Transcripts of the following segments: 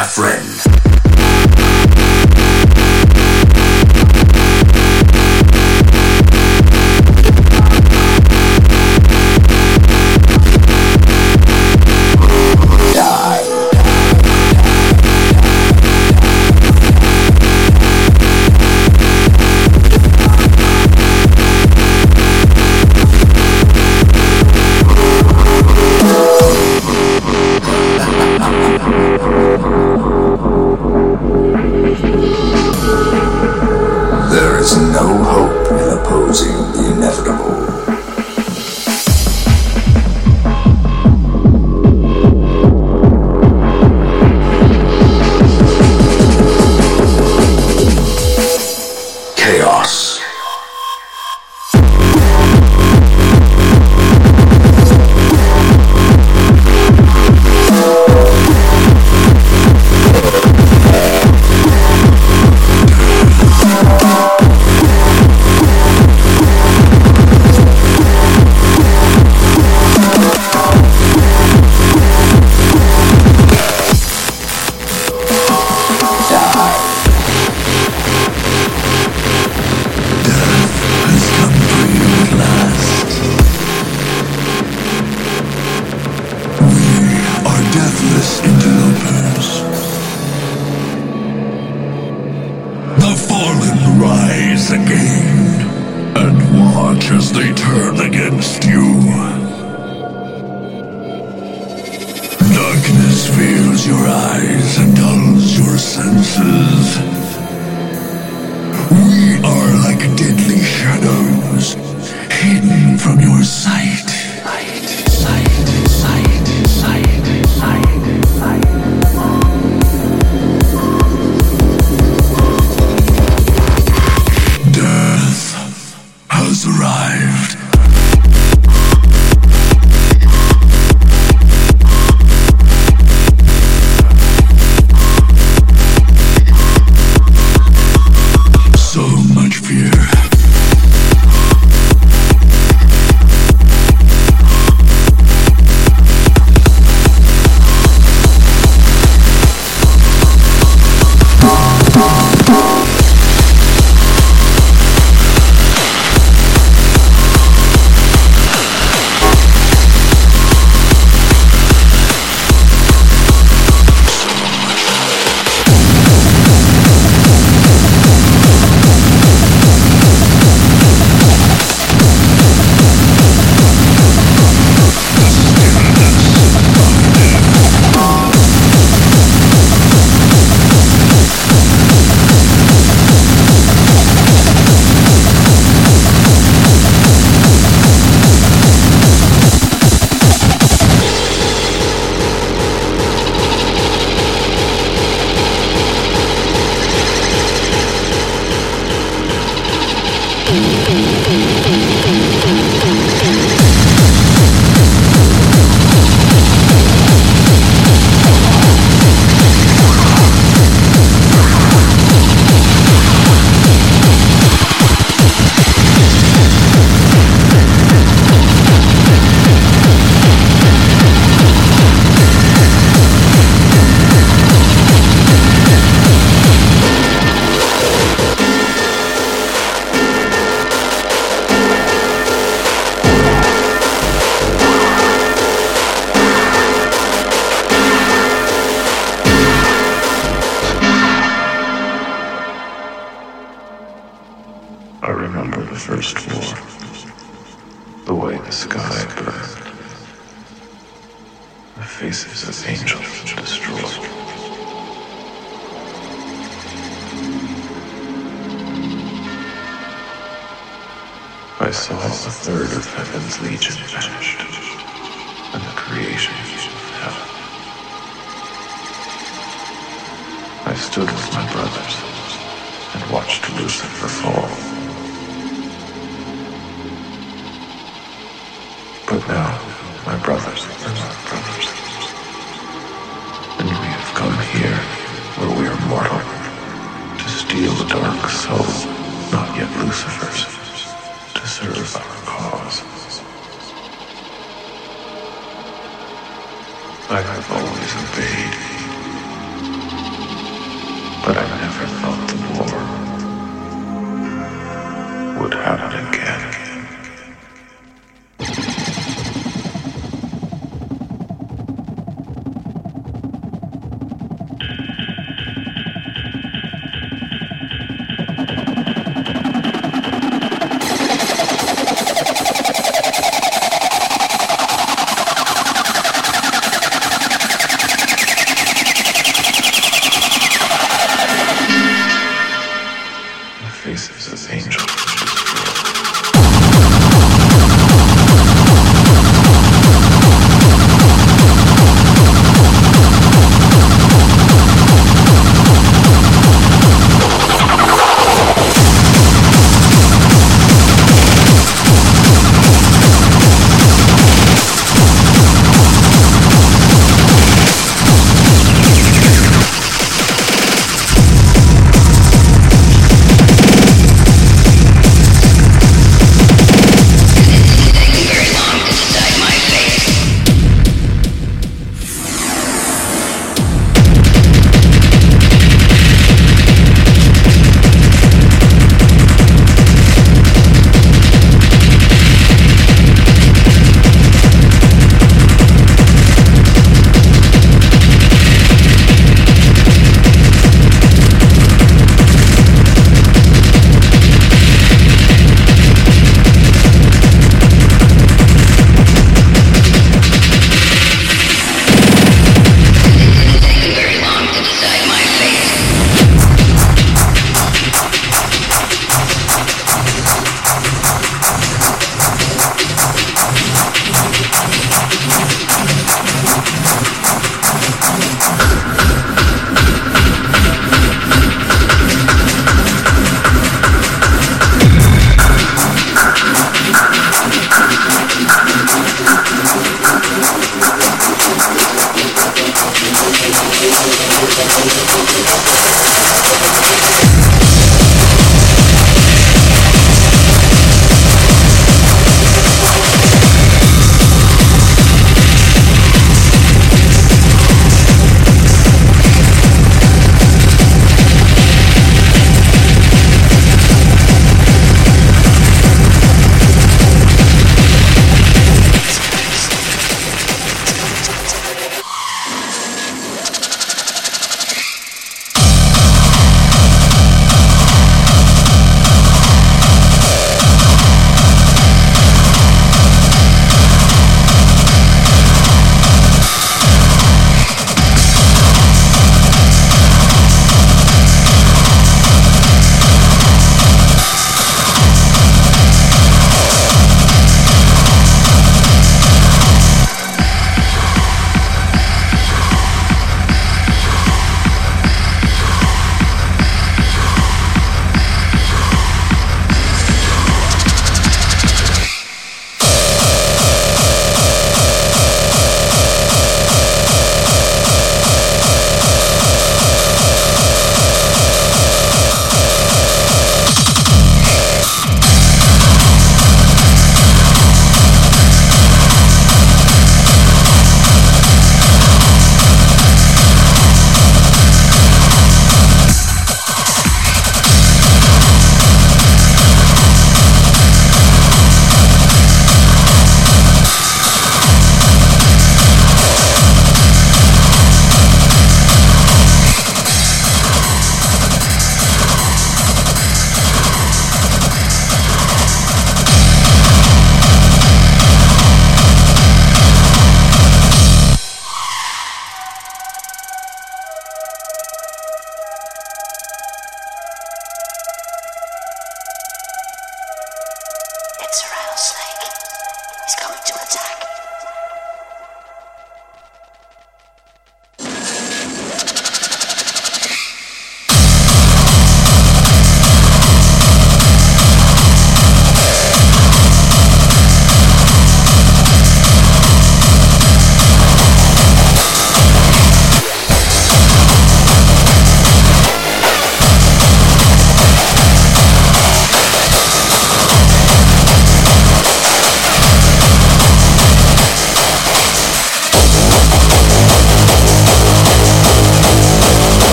my friend. Death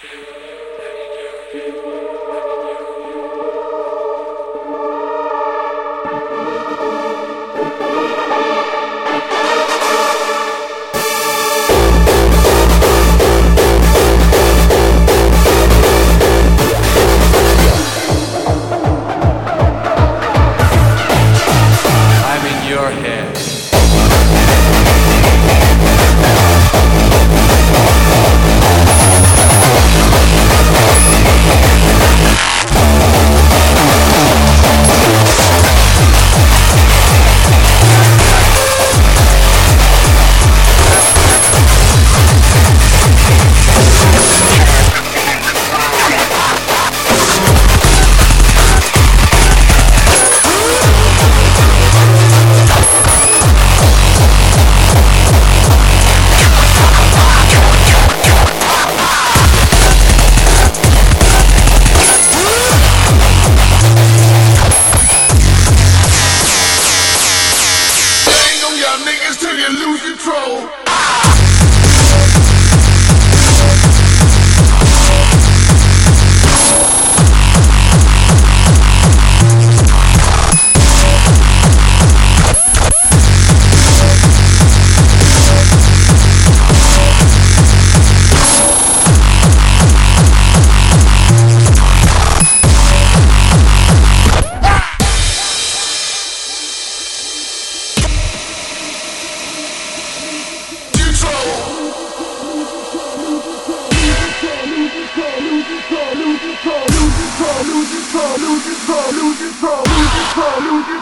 Thank you.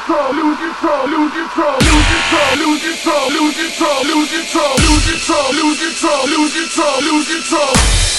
control, lose control, lose control, lose control, lose control, lose control, lose control, lose control, lose control, lose control, lose control, lose control.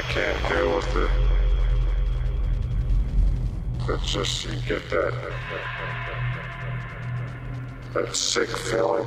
I can't deal with it. That's just, you get that. That sick feeling.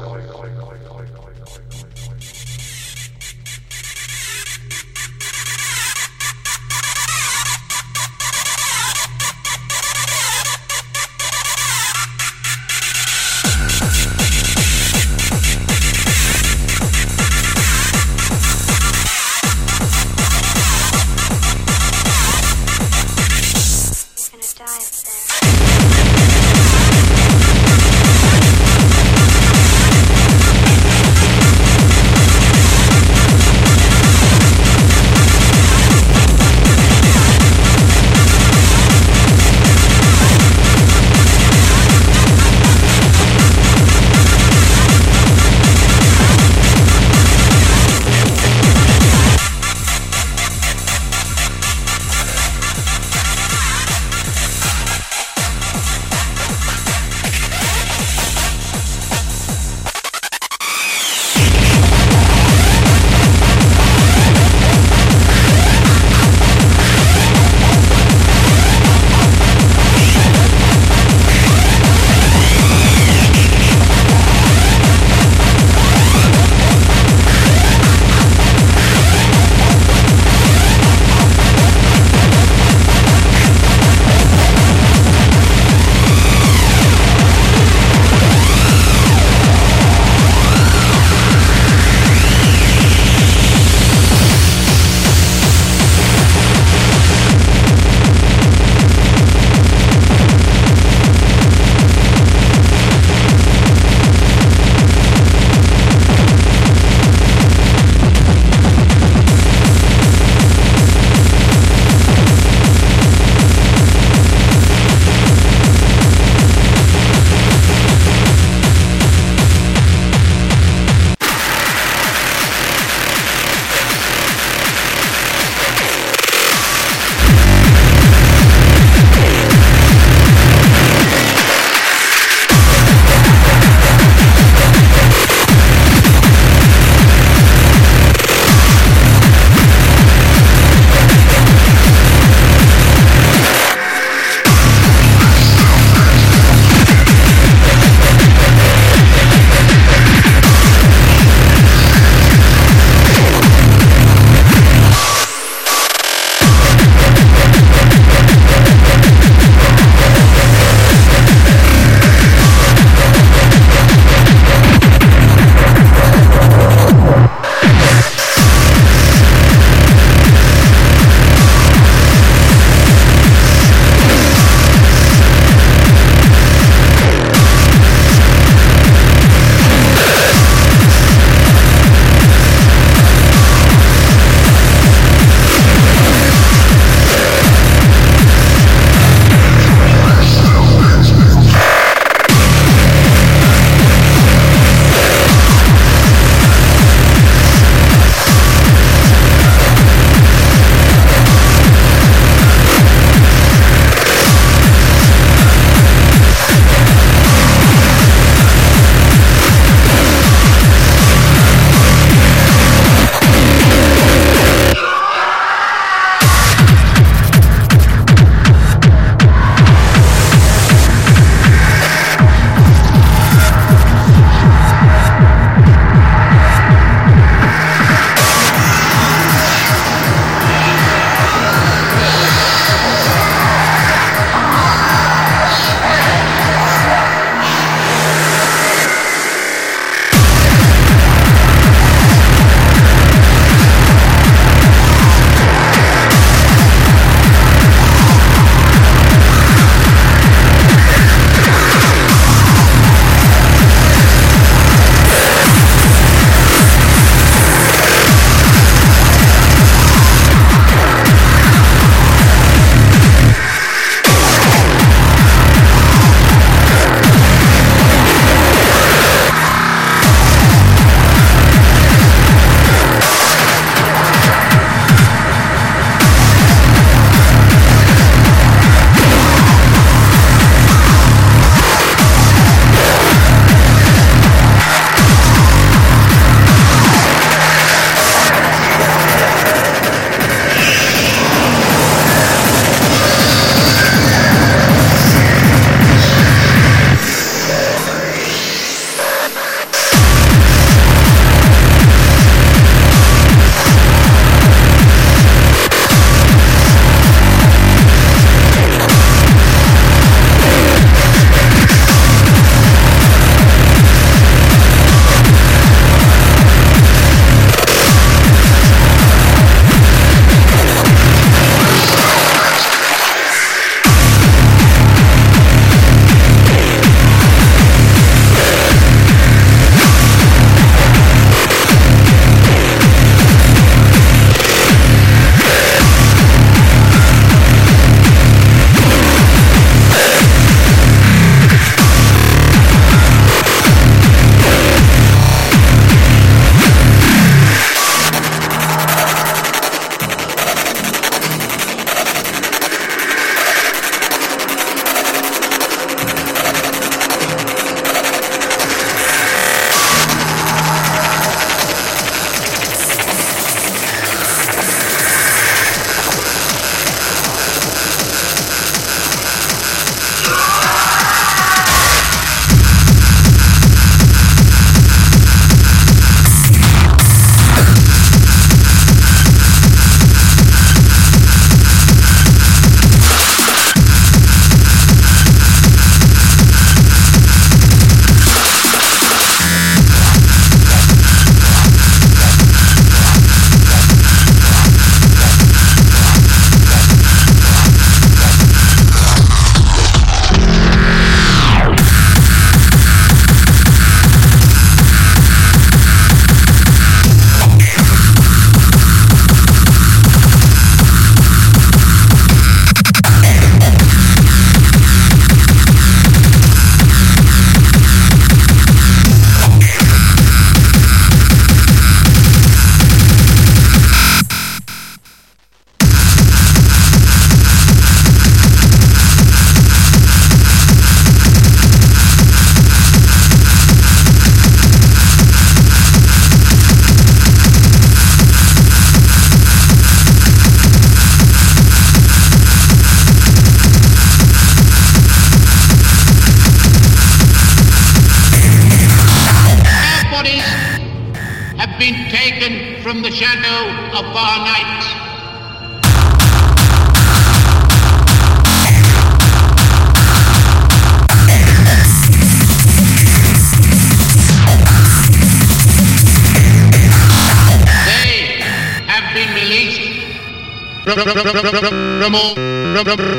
The